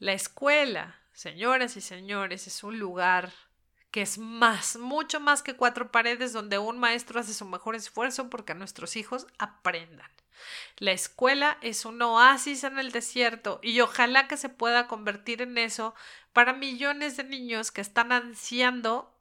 La escuela, señoras y señores, es un lugar que es más, mucho más que cuatro paredes donde un maestro hace su mejor esfuerzo porque nuestros hijos aprendan. La escuela es un oasis en el desierto y ojalá que se pueda convertir en eso para millones de niños que están ansiando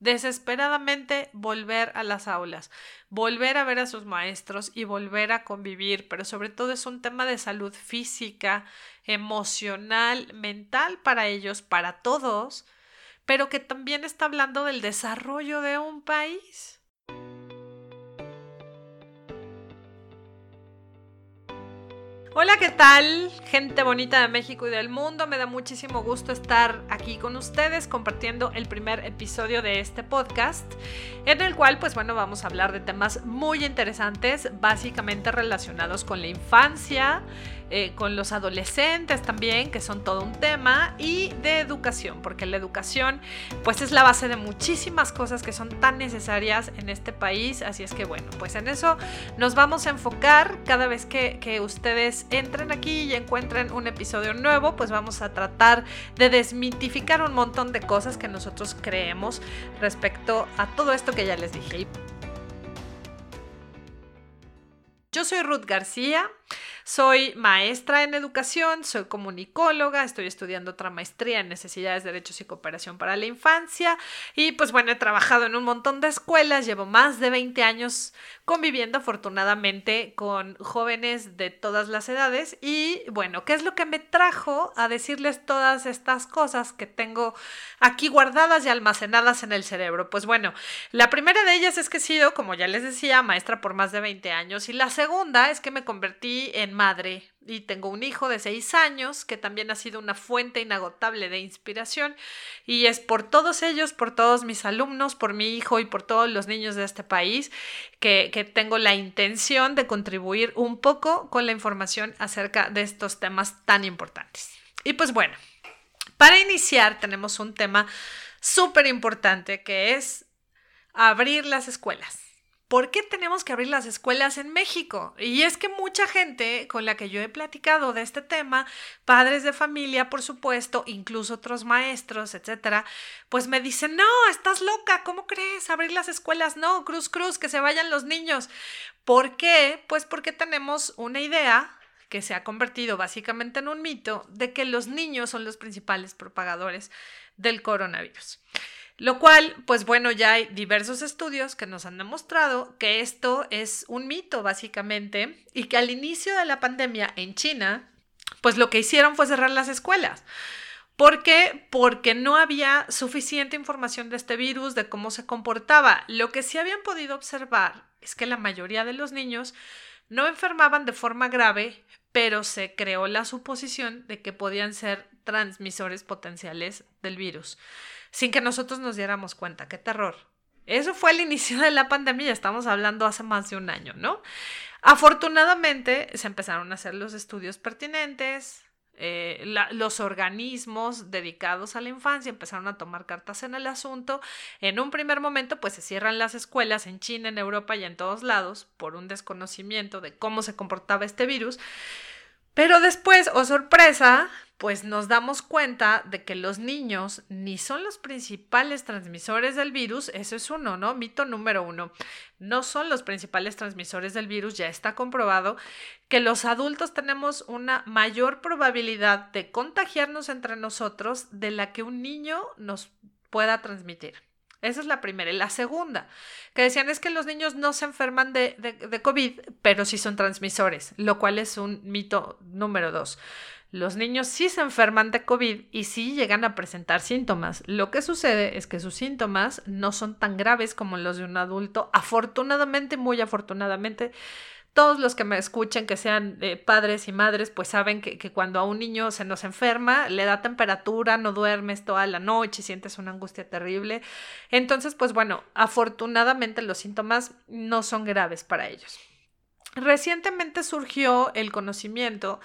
desesperadamente volver a las aulas, volver a ver a sus maestros y volver a convivir, pero sobre todo es un tema de salud física, emocional, mental para ellos, para todos, pero que también está hablando del desarrollo de un país. Hola, ¿qué tal? Gente bonita de México y del mundo. Me da muchísimo gusto estar aquí con ustedes compartiendo el primer episodio de este podcast, en el cual, pues bueno, vamos a hablar de temas muy interesantes, básicamente relacionados con la infancia, eh, con los adolescentes también, que son todo un tema, y de educación, porque la educación pues es la base de muchísimas cosas que son tan necesarias en este país, así es que bueno, pues en eso nos vamos a enfocar cada vez que, que ustedes entren aquí y encuentren un episodio nuevo, pues vamos a tratar de desmitificar un montón de cosas que nosotros creemos respecto a todo esto que ya les dije. Yo soy Ruth García. Soy maestra en educación, soy comunicóloga, estoy estudiando otra maestría en necesidades, derechos y cooperación para la infancia. Y pues bueno, he trabajado en un montón de escuelas, llevo más de 20 años conviviendo afortunadamente con jóvenes de todas las edades y bueno, ¿qué es lo que me trajo a decirles todas estas cosas que tengo aquí guardadas y almacenadas en el cerebro? Pues bueno, la primera de ellas es que he sido, como ya les decía, maestra por más de 20 años y la segunda es que me convertí en madre y tengo un hijo de seis años que también ha sido una fuente inagotable de inspiración y es por todos ellos, por todos mis alumnos, por mi hijo y por todos los niños de este país que, que tengo la intención de contribuir un poco con la información acerca de estos temas tan importantes. Y pues bueno, para iniciar tenemos un tema súper importante que es abrir las escuelas. ¿Por qué tenemos que abrir las escuelas en México? Y es que mucha gente con la que yo he platicado de este tema, padres de familia, por supuesto, incluso otros maestros, etcétera, pues me dicen, no, estás loca, ¿cómo crees? Abrir las escuelas, no, cruz, cruz, que se vayan los niños. ¿Por qué? Pues porque tenemos una idea que se ha convertido básicamente en un mito de que los niños son los principales propagadores del coronavirus. Lo cual, pues bueno, ya hay diversos estudios que nos han demostrado que esto es un mito básicamente y que al inicio de la pandemia en China, pues lo que hicieron fue cerrar las escuelas. ¿Por qué? Porque no había suficiente información de este virus, de cómo se comportaba. Lo que sí habían podido observar es que la mayoría de los niños no enfermaban de forma grave, pero se creó la suposición de que podían ser transmisores potenciales del virus sin que nosotros nos diéramos cuenta. ¡Qué terror! Eso fue el inicio de la pandemia, estamos hablando hace más de un año, ¿no? Afortunadamente se empezaron a hacer los estudios pertinentes, eh, los organismos dedicados a la infancia empezaron a tomar cartas en el asunto. En un primer momento, pues se cierran las escuelas en China, en Europa y en todos lados por un desconocimiento de cómo se comportaba este virus. Pero después, oh sorpresa, pues nos damos cuenta de que los niños ni son los principales transmisores del virus, eso es uno, ¿no? Mito número uno, no son los principales transmisores del virus, ya está comprobado que los adultos tenemos una mayor probabilidad de contagiarnos entre nosotros de la que un niño nos pueda transmitir. Esa es la primera. Y la segunda, que decían es que los niños no se enferman de, de, COVID, pero sí son transmisores, lo cual es un mito número dos. Los niños sí se enferman de COVID y sí llegan a presentar síntomas. Lo que sucede es que sus síntomas no son tan graves como los de un adulto. Afortunadamente, muy afortunadamente, todos los que me escuchen, que sean eh, padres y madres, pues saben que, que, cuando a un niño se nos enferma, le da temperatura, no duermes toda la noche, sientes una angustia terrible. Entonces, pues bueno, afortunadamente los síntomas no son graves para ellos. Recientemente surgió el conocimiento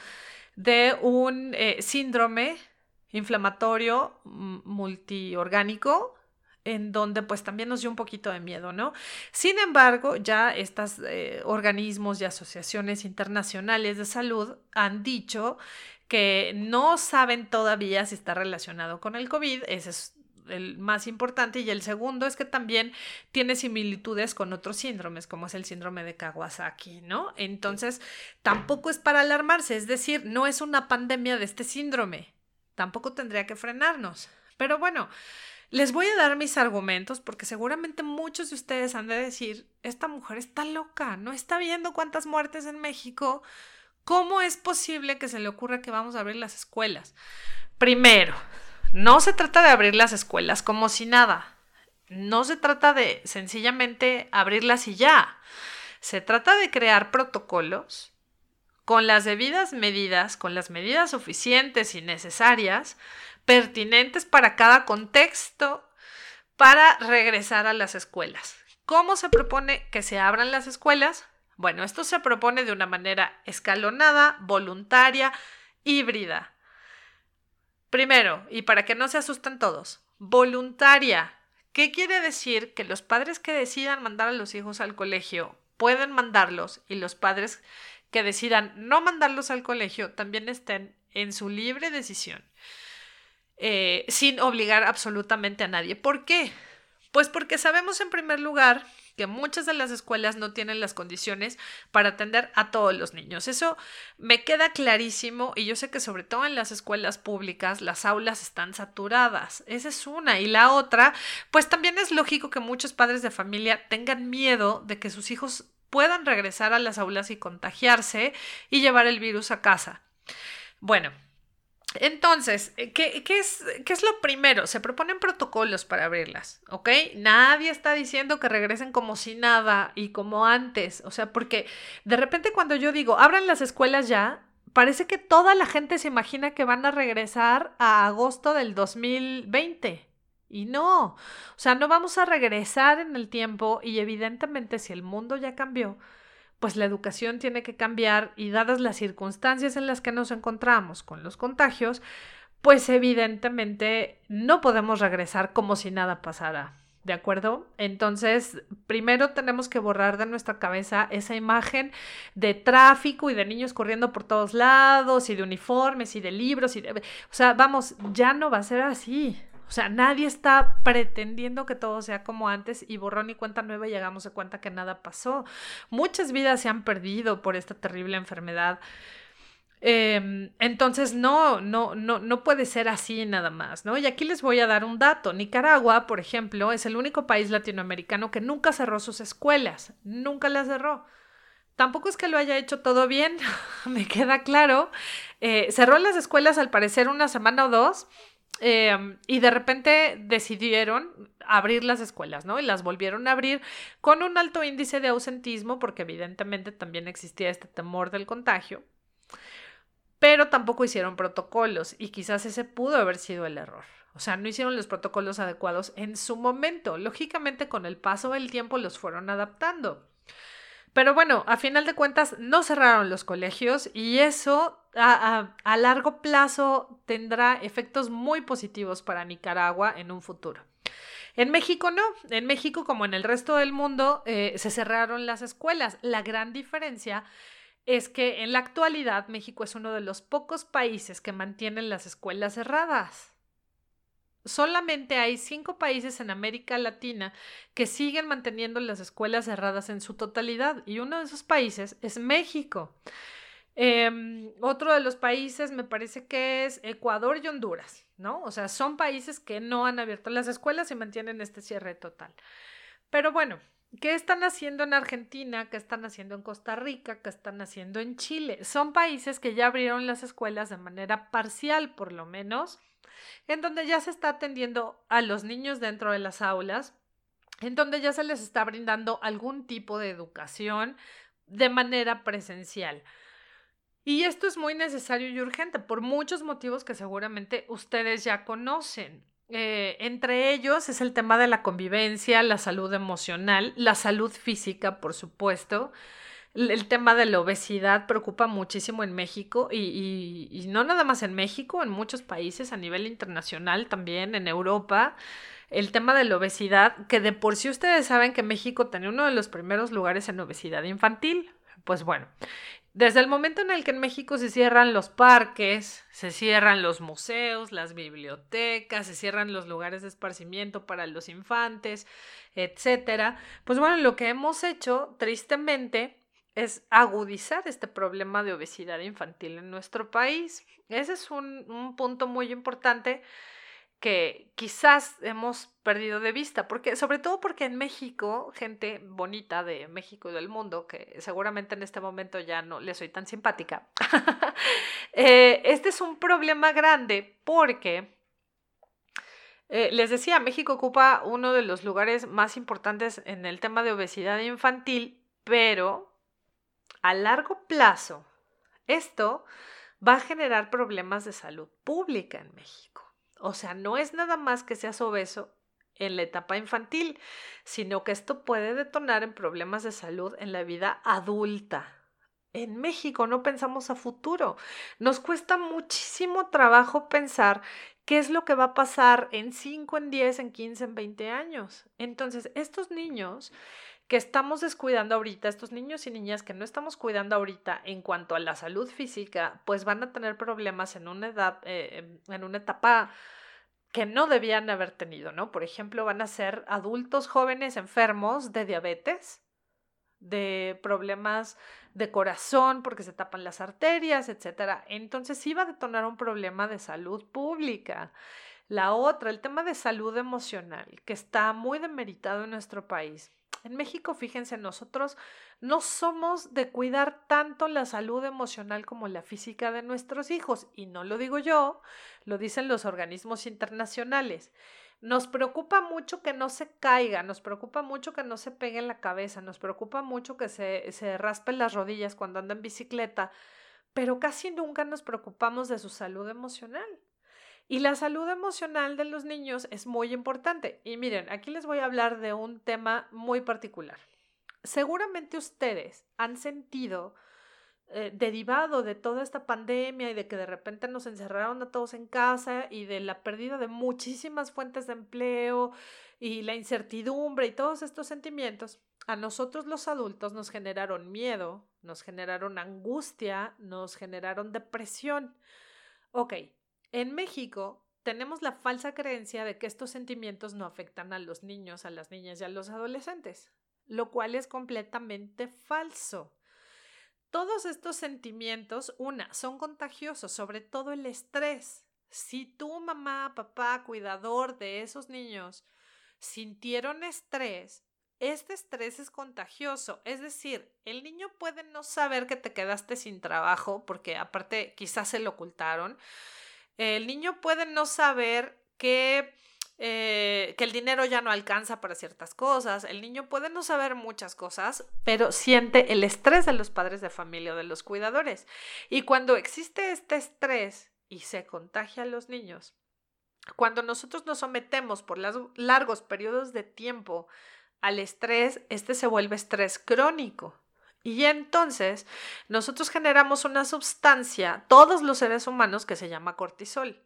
de un eh, síndrome inflamatorio multiorgánico en donde pues también nos dio un poquito de miedo, ¿no? Sin embargo, ya estos eh, organismos y asociaciones internacionales de salud han dicho que no saben todavía si está relacionado con el COVID. Ese es el más importante. Y el segundo es que también tiene similitudes con otros síndromes, como es el síndrome de Kawasaki, ¿no? Entonces, tampoco es para alarmarse, es decir, no es una pandemia de este síndrome. Tampoco tendría que frenarnos. Pero bueno, les voy a dar mis argumentos porque seguramente muchos de ustedes han de decir, esta mujer está loca, no está viendo cuántas muertes en México. ¿Cómo es posible que se le ocurra que vamos a abrir las escuelas? Primero, no se trata de abrir las escuelas como si nada. No se trata de sencillamente abrirlas y ya. Se trata de crear protocolos con las debidas medidas, con las medidas suficientes y necesarias, pertinentes para cada contexto, para regresar a las escuelas. ¿Cómo se propone que se abran las escuelas? Bueno, esto se propone de una manera escalonada, voluntaria, híbrida. Primero, y para que no se asusten todos, voluntaria. ¿Qué quiere decir? Que los padres que decidan mandar a los hijos al colegio pueden mandarlos y los padres que decidan no mandarlos al colegio también estén en su libre decisión, eh, sin obligar absolutamente a nadie. ¿Por qué? Pues porque sabemos en primer lugar que muchas de las escuelas no tienen las condiciones para atender a todos los niños. Eso me queda clarísimo y yo sé que sobre todo en las escuelas públicas las aulas están saturadas. Esa es una. Y la otra, pues también es lógico que muchos padres de familia tengan miedo de que sus hijos puedan regresar a las aulas y contagiarse y llevar el virus a casa. Bueno, entonces, eh, ¿qué, es, ¿qué, es, lo primero? Se proponen protocolos para abrirlas, ¿ok? Nadie está diciendo que regresen como si nada y como antes, o sea, porque de repente cuando yo digo, abran las escuelas ya, parece que toda la gente se imagina que van a regresar a agosto del 2020. Y no, o sea, no vamos a regresar en el tiempo y evidentemente si el mundo ya cambió, pues la educación tiene que cambiar y dadas las circunstancias en las que nos encontramos con los contagios, pues evidentemente no podemos regresar como si nada pasara. ¿De acuerdo? Entonces, primero tenemos que borrar de nuestra cabeza esa imagen de tráfico y de niños corriendo por todos lados y de uniformes y de libros y de... O sea, vamos, ya no va a ser así. O sea, nadie está pretendiendo que todo sea como antes y borrón y cuenta nueva y llegamos a cuenta que nada pasó. Muchas vidas se han perdido por esta terrible enfermedad. Em, entonces, no, no, no, no puede ser así nada más, ¿no? Y aquí les voy a dar un dato. Nicaragua, por ejemplo, es el único país latinoamericano que nunca cerró sus escuelas, nunca las cerró. Tampoco es que lo haya hecho todo bien, me queda claro. Eh, cerró las escuelas al parecer una semana o dos Em, y de repente decidieron abrir las escuelas, ¿no? Y las volvieron a abrir con un alto índice de ausentismo, porque evidentemente también existía este temor del contagio. Pero tampoco hicieron protocolos y quizás ese pudo haber sido el error. O sea, no hicieron los protocolos adecuados en su momento. Lógicamente, con el paso del tiempo los fueron adaptando. Pero bueno, a final de cuentas no cerraron los colegios y eso a, largo plazo tendrá efectos muy positivos para Nicaragua en un futuro. En México no, en México como en el resto del mundo eh, se cerraron las escuelas. La gran diferencia es que en la actualidad México es uno de los pocos países que mantienen las escuelas cerradas solamente hay cinco países en América Latina que siguen manteniendo las escuelas cerradas en su totalidad y uno de esos países es México. Em, otro de los países me parece que es Ecuador y Honduras, ¿no? O sea, son países que no han abierto las escuelas y mantienen este cierre total. Pero bueno, ¿qué están haciendo en Argentina? ¿Qué están haciendo en Costa Rica? ¿Qué están haciendo en Chile? Son países que ya abrieron las escuelas de manera parcial, por lo menos en donde ya se está atendiendo a los niños dentro de las aulas, en donde ya se les está brindando algún tipo de educación de manera presencial. Y esto es muy necesario y urgente por muchos motivos que seguramente ustedes ya conocen. Eh, entre ellos es el tema de la convivencia, la salud emocional, la salud física, por supuesto, el tema de la obesidad preocupa muchísimo en México y, no nada más en México, en muchos países a nivel internacional también, en Europa. El tema de la obesidad, que de por sí ustedes saben que México tenía uno de los primeros lugares en obesidad infantil. Pues bueno, Desde el momento en el que en México se cierran los parques, se cierran los museos, las bibliotecas, se cierran los lugares de esparcimiento para los infantes, etcétera, pues bueno, lo que hemos hecho, tristemente, es agudizar este problema de obesidad infantil en nuestro país. Ese es un, un punto muy importante que quizás hemos perdido de vista, porque sobre todo porque en México, gente bonita de México y del mundo, que seguramente en este momento ya no le soy tan simpática, eh, este es un problema grande porque, eh, les decía, México ocupa uno de los lugares más importantes en el tema de obesidad infantil, pero a largo plazo, esto va a generar problemas de salud pública en México. O sea, no es nada más que seas obeso en la etapa infantil, sino que esto puede detonar en problemas de salud en la vida adulta. En México no pensamos a futuro. Nos cuesta muchísimo trabajo pensar qué es lo que va a pasar en 5, en 10, en 15, en 20 años. Entonces, estos niños que estamos descuidando ahorita, estos niños y niñas que no estamos cuidando ahorita en cuanto a la salud física, pues van a tener problemas en una edad, eh, en una etapa que no debían haber tenido, ¿no? Por ejemplo, van a ser adultos jóvenes enfermos de diabetes, de problemas de corazón porque se tapan las arterias, etc. Entonces va a detonar un problema de salud pública. La otra, el tema de salud emocional, que está muy demeritado en nuestro país. En México, fíjense, nosotros no somos de cuidar tanto la salud emocional como la física de nuestros hijos. Y no lo digo yo, lo dicen los organismos internacionales. Nos preocupa mucho que no se caiga, nos preocupa mucho que no se pegue en la cabeza, nos preocupa mucho que se, se raspen las rodillas cuando anda en bicicleta, pero casi nunca nos preocupamos de su salud emocional. Y la salud emocional de los niños es muy importante. Y miren, aquí les voy a hablar de un tema muy particular. Seguramente ustedes han sentido, eh, derivado de toda esta pandemia y de que de repente nos encerraron a todos en casa y de la pérdida de muchísimas fuentes de empleo y la incertidumbre y todos estos sentimientos, a nosotros los adultos nos generaron miedo, nos generaron angustia, nos generaron depresión. Ok, en México tenemos la falsa creencia de que estos sentimientos no afectan a los niños, a las niñas y a los adolescentes, lo cual es completamente falso. Todos estos sentimientos, una, son contagiosos, sobre todo el estrés. Si tu mamá, papá, cuidador de esos niños sintieron estrés, este estrés es contagioso, es decir, el niño puede no saber que te quedaste sin trabajo, porque aparte quizás se lo ocultaron, el niño puede no saber que, eh, que el dinero ya no alcanza para ciertas cosas. El niño puede no saber muchas cosas, pero siente el estrés de los padres de familia o de los cuidadores. Y cuando existe este estrés y se contagia a los niños, cuando nosotros nos sometemos por largos periodos de tiempo al estrés, este se vuelve estrés crónico. Y entonces nosotros generamos una sustancia, todos los seres humanos, que se llama cortisol.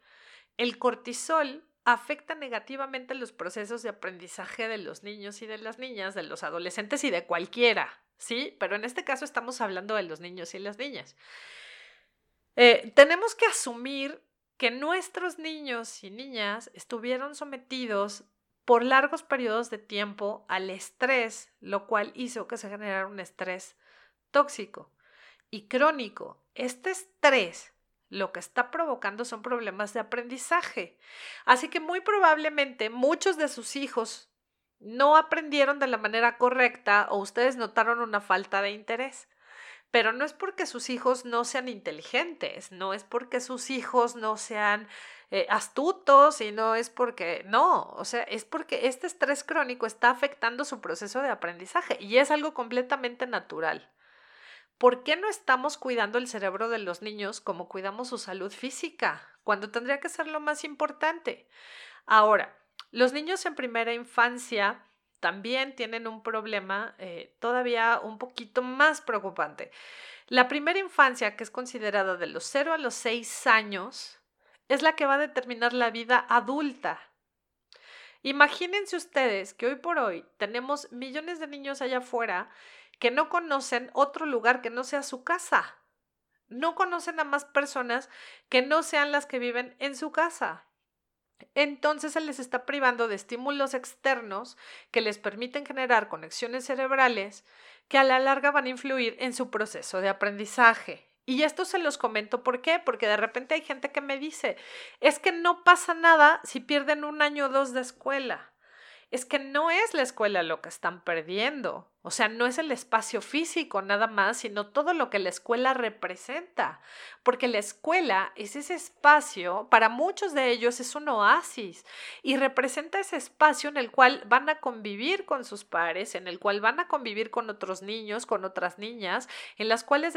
El cortisol afecta negativamente los procesos de aprendizaje de los niños y de las niñas, de los adolescentes y de cualquiera, ¿sí? Pero en este caso estamos hablando de los niños y las niñas. Eh, tenemos que asumir que nuestros niños y niñas estuvieron sometidos por largos periodos de tiempo al estrés, lo cual hizo que se generara un estrés tóxico y crónico. Este estrés lo que está provocando son problemas de aprendizaje. Así que muy probablemente muchos de sus hijos no aprendieron de la manera correcta o ustedes notaron una falta de interés. Pero no es porque sus hijos no sean inteligentes, no es porque sus hijos no sean eh, astutos y no es porque, no, o sea, es porque este estrés crónico está afectando su proceso de aprendizaje y es algo completamente natural. ¿Por qué no estamos cuidando el cerebro de los niños como cuidamos su salud física? Cuando tendría que ser lo más importante. Ahora, los niños en primera infancia también tienen un problema eh, todavía un poquito más preocupante. La primera infancia, que es considerada de los 0 a los 6 años, es la que va a determinar la vida adulta. Imagínense ustedes que hoy por hoy tenemos millones de niños allá afuera que no conocen otro lugar que no sea su casa. no conocen a más personas que no sean las que viven en su casa. Entonces se les está privando de estímulos externos que les permiten generar conexiones cerebrales que a la larga van a influir en su proceso de aprendizaje. Y esto se los comento, ¿por qué? Porque de repente hay gente que me dice, es que no pasa nada si pierden un año o dos de escuela es que no es la escuela lo que están perdiendo. O sea, no es el espacio físico nada más, sino todo lo que la escuela representa. Porque la escuela es ese espacio, para muchos de ellos es un oasis y representa ese espacio en el cual van a convivir con sus pares, en el cual van a convivir con otros niños, con otras niñas, en las cuales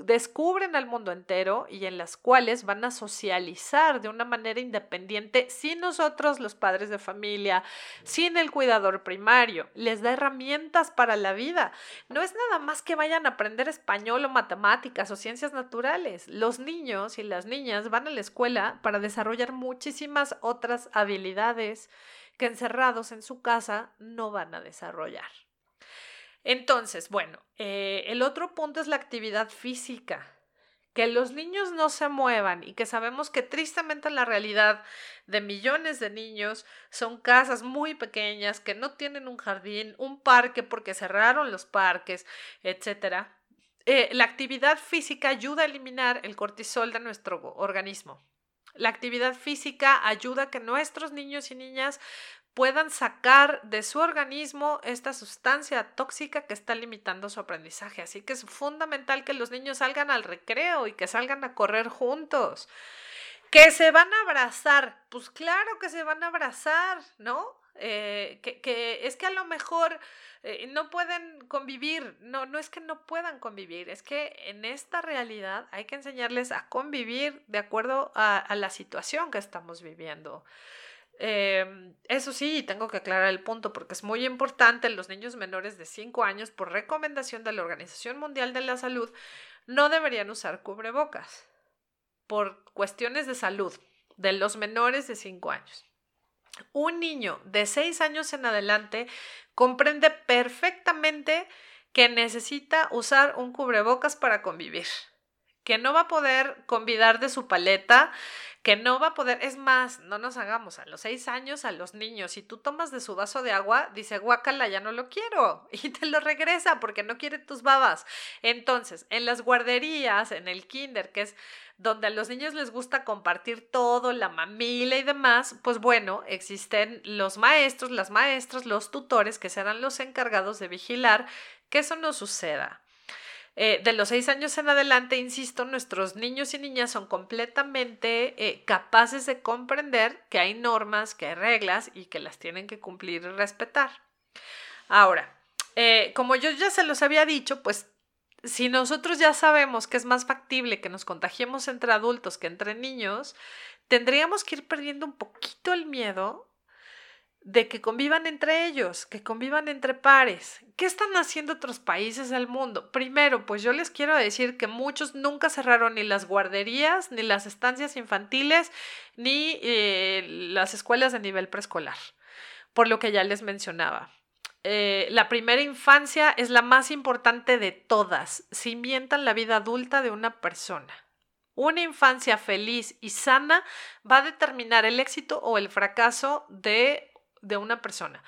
descubren al mundo entero y en las cuales van a socializar de una manera independiente sin nosotros, los padres de familia, sin el cuidador primario. Les da herramientas para la vida. No es nada más que vayan a aprender español o matemáticas o ciencias naturales. Los niños y las niñas van a la escuela para desarrollar muchísimas otras habilidades que encerrados en su casa no van a desarrollar. Entonces, bueno, eh, el otro punto es la actividad física. Que los niños no se muevan y que sabemos que tristemente la realidad de millones de niños son casas muy pequeñas que no tienen un jardín, un parque porque cerraron los parques, etc. Eh, la actividad física ayuda a eliminar el cortisol de nuestro organismo. La actividad física ayuda a que nuestros niños y niñas puedan sacar de su organismo esta sustancia tóxica que está limitando su aprendizaje. Así que es fundamental que los niños salgan al recreo y que salgan a correr juntos. Que se van a abrazar, pues claro que se van a abrazar, ¿no? Eh, que, es que a lo mejor eh, no pueden convivir, no, no es que no puedan convivir, es que en esta realidad hay que enseñarles a convivir de acuerdo a la situación que estamos viviendo. Em, eso sí, tengo que aclarar el punto porque es muy importante, los niños menores de 5 años, por recomendación de la Organización Mundial de la Salud, no deberían usar cubrebocas por cuestiones de salud de los menores de 5 años. Un niño de 6 años en adelante comprende perfectamente que necesita usar un cubrebocas para convivir, que no va a poder convidar de su paleta, que no va a poder, es más, no nos hagamos a los seis años a los niños, si tú tomas de su vaso de agua, dice guacala, ya no lo quiero, y te lo regresa porque no quiere tus babas. Entonces, en las guarderías, en el kinder, que es donde a los niños les gusta compartir todo, la mamila y demás, pues bueno, existen los maestros, las maestras, los tutores que serán los encargados de vigilar que eso no suceda. Eh, de los seis años en adelante, insisto, nuestros niños y niñas son completamente eh, capaces de comprender que hay normas, que hay reglas y que las tienen que cumplir y respetar. Ahora, eh, como yo ya se los había dicho, pues si nosotros ya sabemos que es más factible que nos contagiemos entre adultos que entre niños, tendríamos que ir perdiendo un poquito el miedo de que convivan entre ellos, que convivan entre pares. ¿Qué están haciendo otros países del mundo? Primero, pues yo les quiero decir que muchos nunca cerraron ni las guarderías, ni las estancias infantiles, ni eh, las escuelas de nivel preescolar, por lo que ya les mencionaba. Eh, la primera infancia es la más importante de todas, cimientan la vida adulta de una persona. Una infancia feliz y sana va a determinar el éxito o el fracaso de de una persona.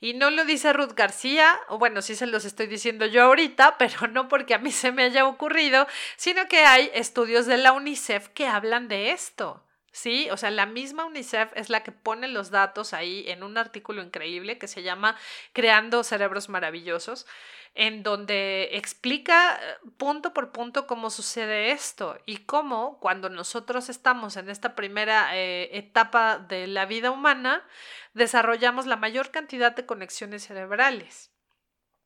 Y no lo dice Ruth García, o bueno, sí se los estoy diciendo yo ahorita, pero no porque a mí se me haya ocurrido, sino que hay estudios de la UNICEF que hablan de esto. ¿Sí? O sea, la misma UNICEF es la que pone los datos ahí en un artículo increíble que se llama Creando Cerebros Maravillosos, en donde explica eh, punto por punto cómo sucede esto y cómo cuando nosotros estamos en esta primera eh, etapa de la vida humana, desarrollamos la mayor cantidad de conexiones cerebrales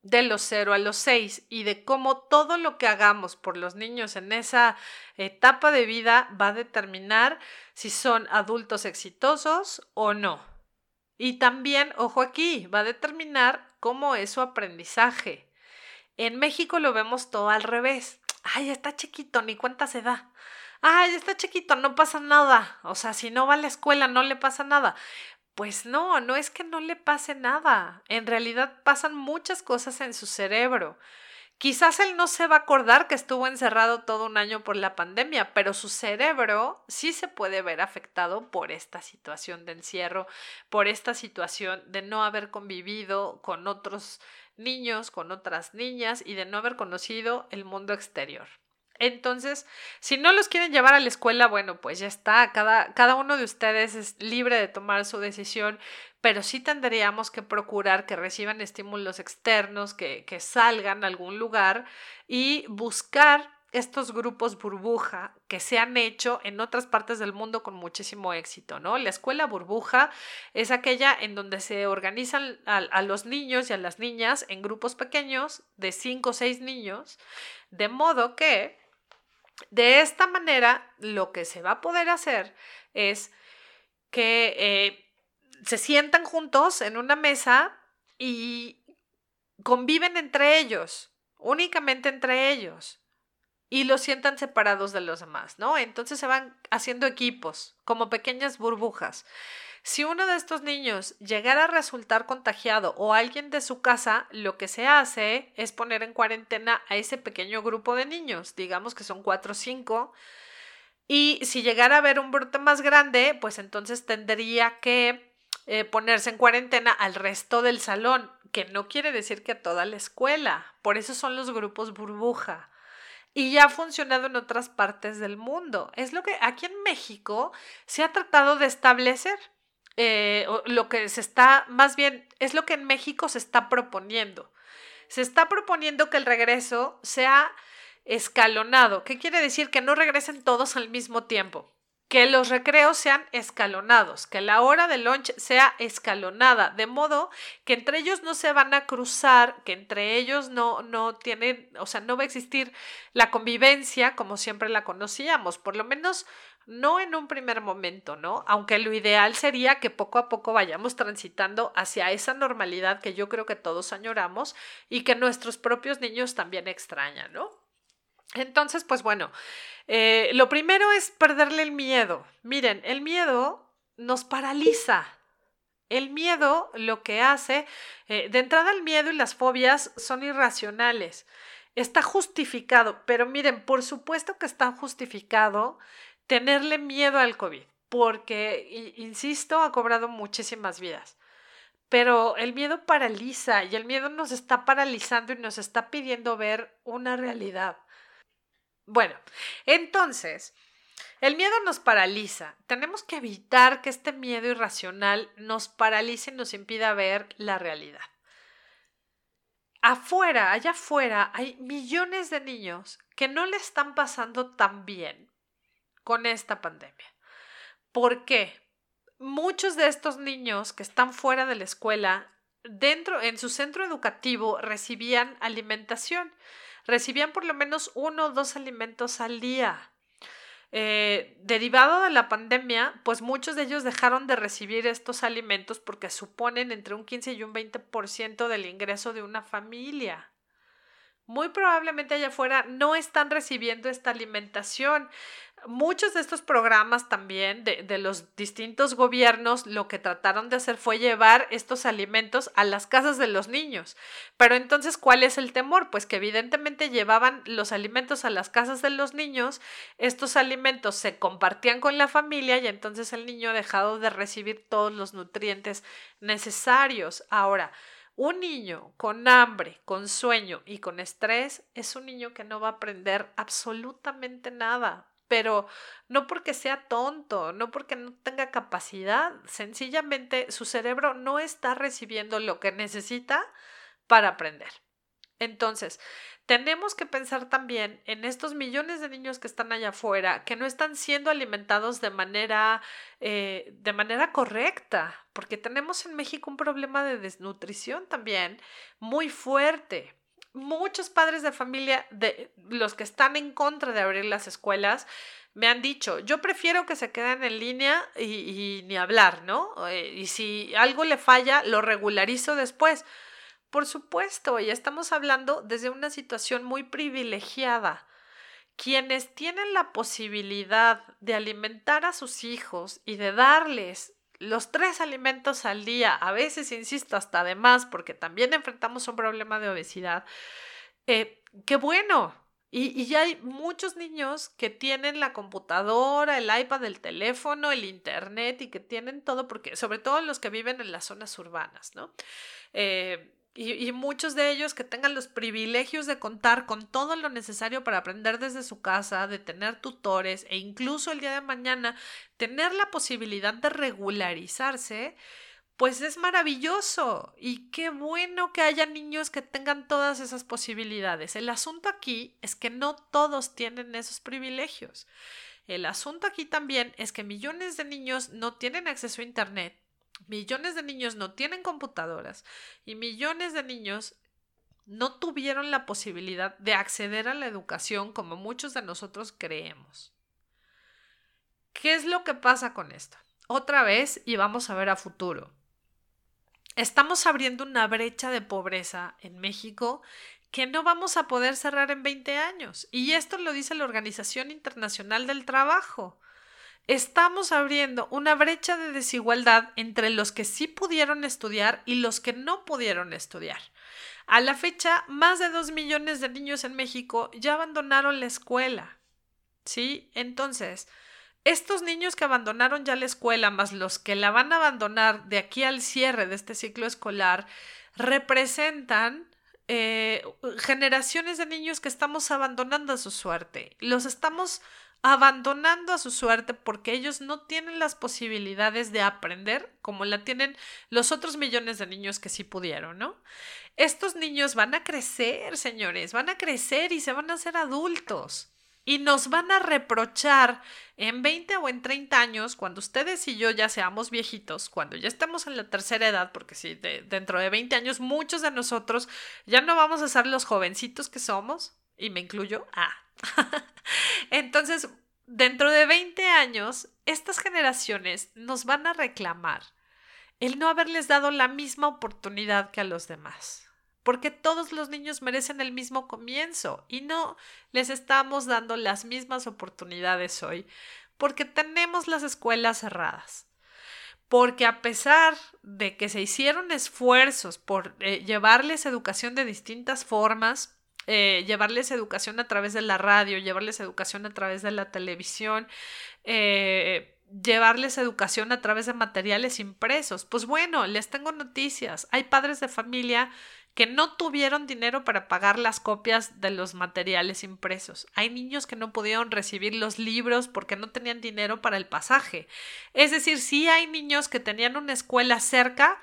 de los 0 a los 6 y de cómo todo lo que hagamos por los niños en esa etapa de vida va a determinar si son adultos exitosos o no. Y también, ojo aquí, va a determinar cómo es su aprendizaje. En México lo vemos todo al revés. Ay, está chiquito, ni cuenta se da. Ay, está chiquito, no pasa nada. O sea, si no va a la escuela, no le pasa nada. Pues no, no es que no le pase nada. En realidad pasan muchas cosas en su cerebro Quizás él no se va a acordar que estuvo encerrado todo un año por la pandemia, pero su cerebro sí se puede ver afectado por esta situación de encierro, por esta situación de no haber convivido con otros niños, con otras niñas y de no haber conocido el mundo exterior. Entonces, si no los quieren llevar a la escuela, bueno, pues ya está, cada, cada uno de ustedes es libre de tomar su decisión, pero sí tendríamos que procurar que reciban estímulos externos, que, que salgan a algún lugar y buscar estos grupos burbuja que se han hecho en otras partes del mundo con muchísimo éxito, ¿no? La escuela burbuja es aquella en donde se organizan a, a los niños y a las niñas en grupos pequeños de cinco o seis niños, de modo que de esta manera, lo que se va a poder hacer es que eh, se sientan juntos en una mesa y conviven entre ellos, únicamente entre ellos, y los sientan separados de los demás, ¿no? Entonces se van haciendo equipos, como pequeñas burbujas. Si uno de estos niños llegara a resultar contagiado o alguien de su casa, lo que se hace es poner en cuarentena a ese pequeño grupo de niños, digamos que son cuatro o cinco, y si llegara a haber un brote más grande, pues entonces tendría que eh, ponerse en cuarentena al resto del salón, que no quiere decir que a toda la escuela, por eso son los grupos burbuja y ya ha funcionado en otras partes del mundo. Es lo que aquí en México se ha tratado de establecer. Eh, lo que se está, más bien, es lo que en México se está proponiendo. Se está proponiendo que el regreso sea escalonado. ¿Qué quiere decir? Que no regresen todos al mismo tiempo. Que los recreos sean escalonados, que la hora de lunch sea escalonada, de modo que entre ellos no se van a cruzar, que entre ellos no, no tienen, o sea, no va a existir la convivencia como siempre la conocíamos. Por lo menos no en un primer momento, ¿no? Aunque lo ideal sería que poco a poco vayamos transitando hacia esa normalidad que yo creo que todos añoramos y que nuestros propios niños también extrañan, ¿no? Entonces, pues bueno, eh, lo primero es perderle el miedo. Miren, el miedo nos paraliza. El miedo lo que hace, eh, de entrada el miedo y las fobias son irracionales. Está justificado, pero miren, por supuesto que está justificado tenerle miedo al COVID, porque, insisto, ha cobrado muchísimas vidas. Pero el miedo paraliza y el miedo nos está paralizando y nos está pidiendo ver una realidad. Bueno, entonces, el miedo nos paraliza. Tenemos que evitar que este miedo irracional nos paralice y nos impida ver la realidad. Afuera, allá afuera, hay millones de niños que no le están pasando tan bien con esta pandemia. ¿Por qué? Muchos de estos niños que están fuera de la escuela, dentro, en su centro educativo, recibían alimentación. Recibían por lo menos uno o dos alimentos al día. Eh, derivado de la pandemia, pues muchos de ellos dejaron de recibir estos alimentos porque suponen entre un 15 y un 20% del ingreso de una familia muy probablemente allá afuera no están recibiendo esta alimentación. Muchos de estos programas también de, de, los distintos gobiernos lo que trataron de hacer fue llevar estos alimentos a las casas de los niños. Pero entonces, ¿cuál es el temor? Pues que evidentemente llevaban los alimentos a las casas de los niños, estos alimentos se compartían con la familia y entonces el niño ha dejado de recibir todos los nutrientes necesarios. Ahora, un niño con hambre, con sueño y con estrés es un niño que no va a aprender absolutamente nada, pero no porque sea tonto, no porque no tenga capacidad, sencillamente su cerebro no está recibiendo lo que necesita para aprender. Entonces, tenemos que pensar también en estos millones de niños que están allá afuera, que no están siendo alimentados de manera, eh, de manera correcta, porque tenemos en México un problema de desnutrición también muy fuerte. Muchos padres de familia, de los que están en contra de abrir las escuelas, me han dicho, yo prefiero que se queden en línea y, ni hablar, ¿no? Eh, y si algo le falla, lo regularizo después. Por supuesto, y estamos hablando desde una situación muy privilegiada. Quienes tienen la posibilidad de alimentar a sus hijos y de darles los tres alimentos al día, a veces, insisto, hasta además, porque también enfrentamos un problema de obesidad, eh, qué bueno. Y, y, ya hay muchos niños que tienen la computadora, el iPad, el teléfono, el internet y que tienen todo, porque sobre todo los que viven en las zonas urbanas, ¿no? Eh, y, muchos de ellos que tengan los privilegios de contar con todo lo necesario para aprender desde su casa, de tener tutores e incluso el día de mañana tener la posibilidad de regularizarse, pues es maravilloso y qué bueno que haya niños que tengan todas esas posibilidades. El asunto aquí es que no todos tienen esos privilegios. El asunto aquí también es que millones de niños no tienen acceso a Internet Millones de niños no tienen computadoras y millones de niños no tuvieron la posibilidad de acceder a la educación como muchos de nosotros creemos. ¿Qué es lo que pasa con esto? Otra vez y vamos a ver a futuro. Estamos abriendo una brecha de pobreza en México que no vamos a poder cerrar en 20 años. Y esto lo dice la Organización Internacional del Trabajo estamos abriendo una brecha de desigualdad entre los que sí pudieron estudiar y los que no pudieron estudiar. A la fecha, más de dos millones de niños en México ya abandonaron la escuela. ¿Sí? Entonces, estos niños que abandonaron ya la escuela, más los que la van a abandonar de aquí al cierre de este ciclo escolar, representan eh, generaciones de niños que estamos abandonando a su suerte. Los estamos abandonando a su suerte porque ellos no tienen las posibilidades de aprender como la tienen los otros millones de niños que sí pudieron, ¿no? Estos niños van a crecer, señores, van a crecer y se van a hacer adultos. Y nos van a reprochar en 20 o en 30 años, cuando ustedes y yo ya seamos viejitos, cuando ya estemos en la tercera edad, porque si dentro de 20 años muchos de nosotros ya no vamos a ser los jovencitos que somos, y me incluyo, ah, Entonces, dentro de 20 años, estas generaciones nos van a reclamar el no haberles dado la misma oportunidad que a los demás. Porque todos los niños merecen el mismo comienzo y no les estamos dando las mismas oportunidades hoy porque tenemos las escuelas cerradas. Porque a pesar de que se hicieron esfuerzos por eh, llevarles educación de distintas formas, eh, llevarles educación a través de la radio, llevarles educación a través de la televisión, eh, llevarles educación a través de materiales impresos. Pues bueno, les tengo noticias. Hay padres de familia que no tuvieron dinero para pagar las copias de los materiales impresos. Hay niños que no pudieron recibir los libros porque no tenían dinero para el pasaje. Es decir, sí hay niños que tenían una escuela cerca,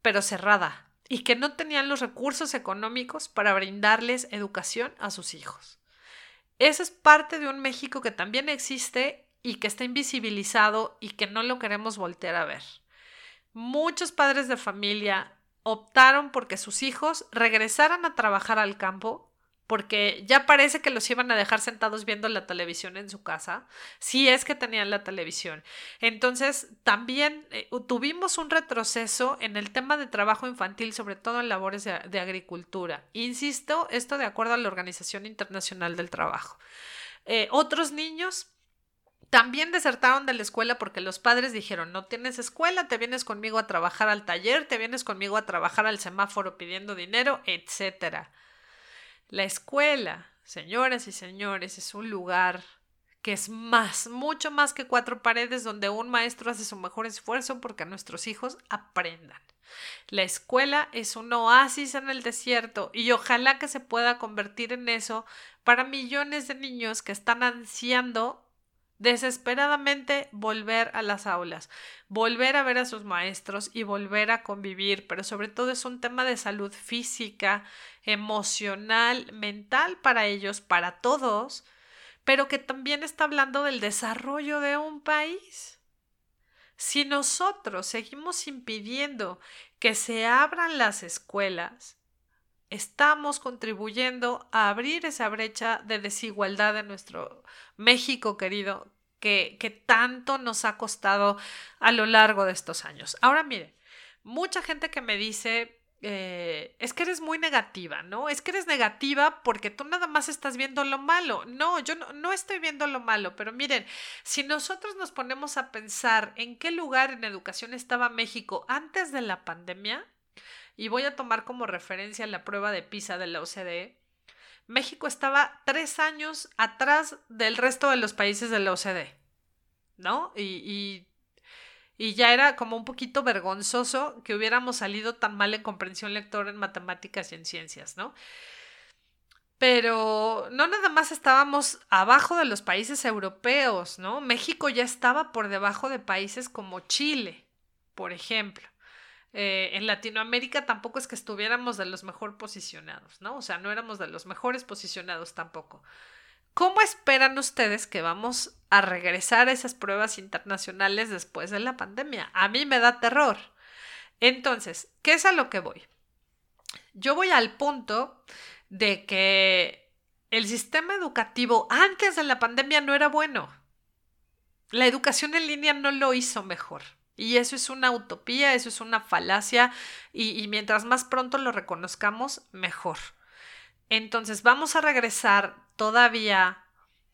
pero cerrada y que no tenían los recursos económicos para brindarles educación a sus hijos. Esa es parte de un México que también existe y que está invisibilizado y que no lo queremos voltear a ver. Muchos padres de familia optaron porque sus hijos regresaran a trabajar al campo porque ya parece que los iban a dejar sentados viendo la televisión en su casa, si es que tenían la televisión. Entonces, también eh, tuvimos un retroceso en el tema de trabajo infantil, sobre todo en labores de, agricultura. Insisto, esto de acuerdo a la Organización Internacional del Trabajo. Eh, otros niños también desertaron de la escuela porque los padres dijeron, no tienes escuela, te vienes conmigo a trabajar al taller, te vienes conmigo a trabajar al semáforo pidiendo dinero, etcétera. La escuela, señoras y señores, es un lugar que es más, mucho más que cuatro paredes donde un maestro hace su mejor esfuerzo porque nuestros hijos aprendan. La escuela es un oasis en el desierto y ojalá que se pueda convertir en eso para millones de niños que están ansiando desesperadamente volver a las aulas, volver a ver a sus maestros y volver a convivir, pero sobre todo es un tema de salud física, emocional, mental para ellos, para todos, pero que también está hablando del desarrollo de un país. Si nosotros seguimos impidiendo que se abran las escuelas, estamos contribuyendo a abrir esa brecha de desigualdad en nuestro México querido que, que tanto nos ha costado a lo largo de estos años. Ahora mire, mucha gente que me dice, eh, es que eres muy negativa, ¿no? Es que eres negativa porque tú nada más estás viendo lo malo. No, yo no, estoy viendo lo malo, pero miren, si nosotros nos ponemos a pensar en qué lugar en educación estaba México antes de la pandemia, y voy a tomar como referencia la prueba de PISA de la OCDE, México estaba tres años atrás del resto de los países de la OCDE, ¿no? Y, y, ya era como un poquito vergonzoso que hubiéramos salido tan mal en comprensión lectora en matemáticas y en ciencias, ¿no? Pero no nada más estábamos abajo de los países europeos, ¿no? México ya estaba por debajo de países como Chile, por ejemplo. Eh, en Latinoamérica tampoco es que estuviéramos de los mejor posicionados, ¿no? O sea, no éramos de los mejores posicionados tampoco. ¿Cómo esperan ustedes que vamos a regresar a esas pruebas internacionales después de la pandemia? A mí me da terror. Entonces, ¿qué es a lo que voy? Yo voy al punto de que el sistema educativo antes de la pandemia no era bueno. La educación en línea no lo hizo mejor. Y eso es una utopía, eso es una falacia y, mientras más pronto lo reconozcamos, mejor. Entonces vamos a regresar todavía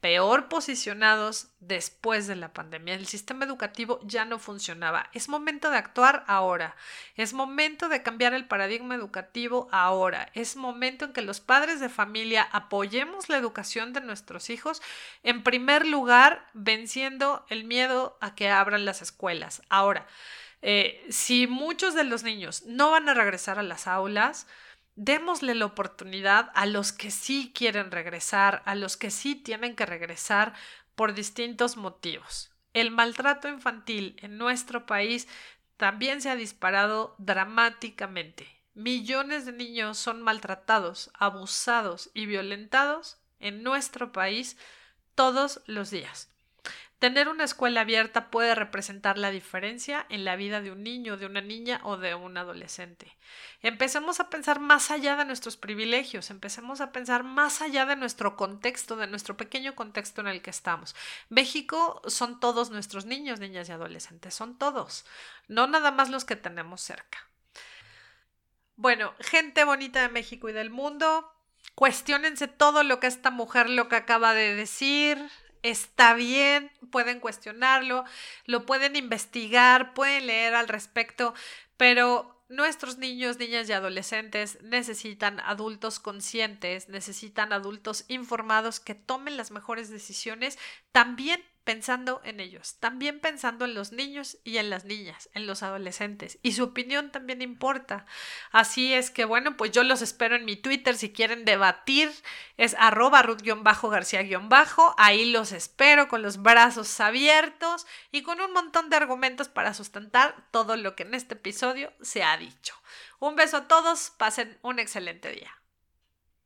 peor posicionados después de la pandemia. El sistema educativo ya no funcionaba. Es momento de actuar ahora. Es momento de cambiar el paradigma educativo ahora. Es momento en que los padres de familia apoyemos la educación de nuestros hijos, en primer lugar, venciendo el miedo a que abran las escuelas. Ahora, eh, si muchos de los niños no van a regresar a las aulas, démosle la oportunidad a los que sí quieren regresar, a los que sí tienen que regresar por distintos motivos. El maltrato infantil en nuestro país también se ha disparado dramáticamente. Millones de niños son maltratados, abusados y violentados en nuestro país todos los días. Tener una escuela abierta puede representar la diferencia en la vida de un niño, de una niña o de un adolescente. Empecemos a pensar más allá de nuestros privilegios, empecemos a pensar más allá de nuestro contexto, de nuestro pequeño contexto en el que estamos. México son todos nuestros niños, niñas y adolescentes, son todos, no nada más los que tenemos cerca. Bueno, gente bonita de México y del mundo, cuestionense todo lo que esta mujer lo que acaba de decir, está bien, pueden cuestionarlo, lo pueden investigar, pueden leer al respecto, pero nuestros niños, niñas y adolescentes necesitan adultos conscientes, necesitan adultos informados que tomen las mejores decisiones también pensando en ellos, también pensando en los niños y en las niñas, en los adolescentes. Y su opinión también importa. Así es que, bueno, pues yo los espero en mi Twitter si quieren debatir. Es arroba Ruth-García-Bajo. Ahí los espero con los brazos abiertos y con un montón de argumentos para sustentar todo lo que en este episodio se ha dicho. Un beso a todos, pasen un excelente día.